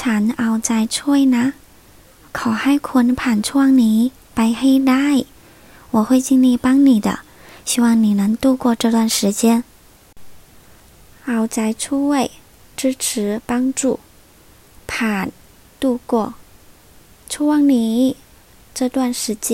ฉันเอาใจช่วยนะ ขอให้คุณผ่านช่วงนี้ไปให้ได้我会尽力帮你的希望你能度过这段时间เอาใจช่วย支持帮助ผ่าน度过ช่วงนี้这段时间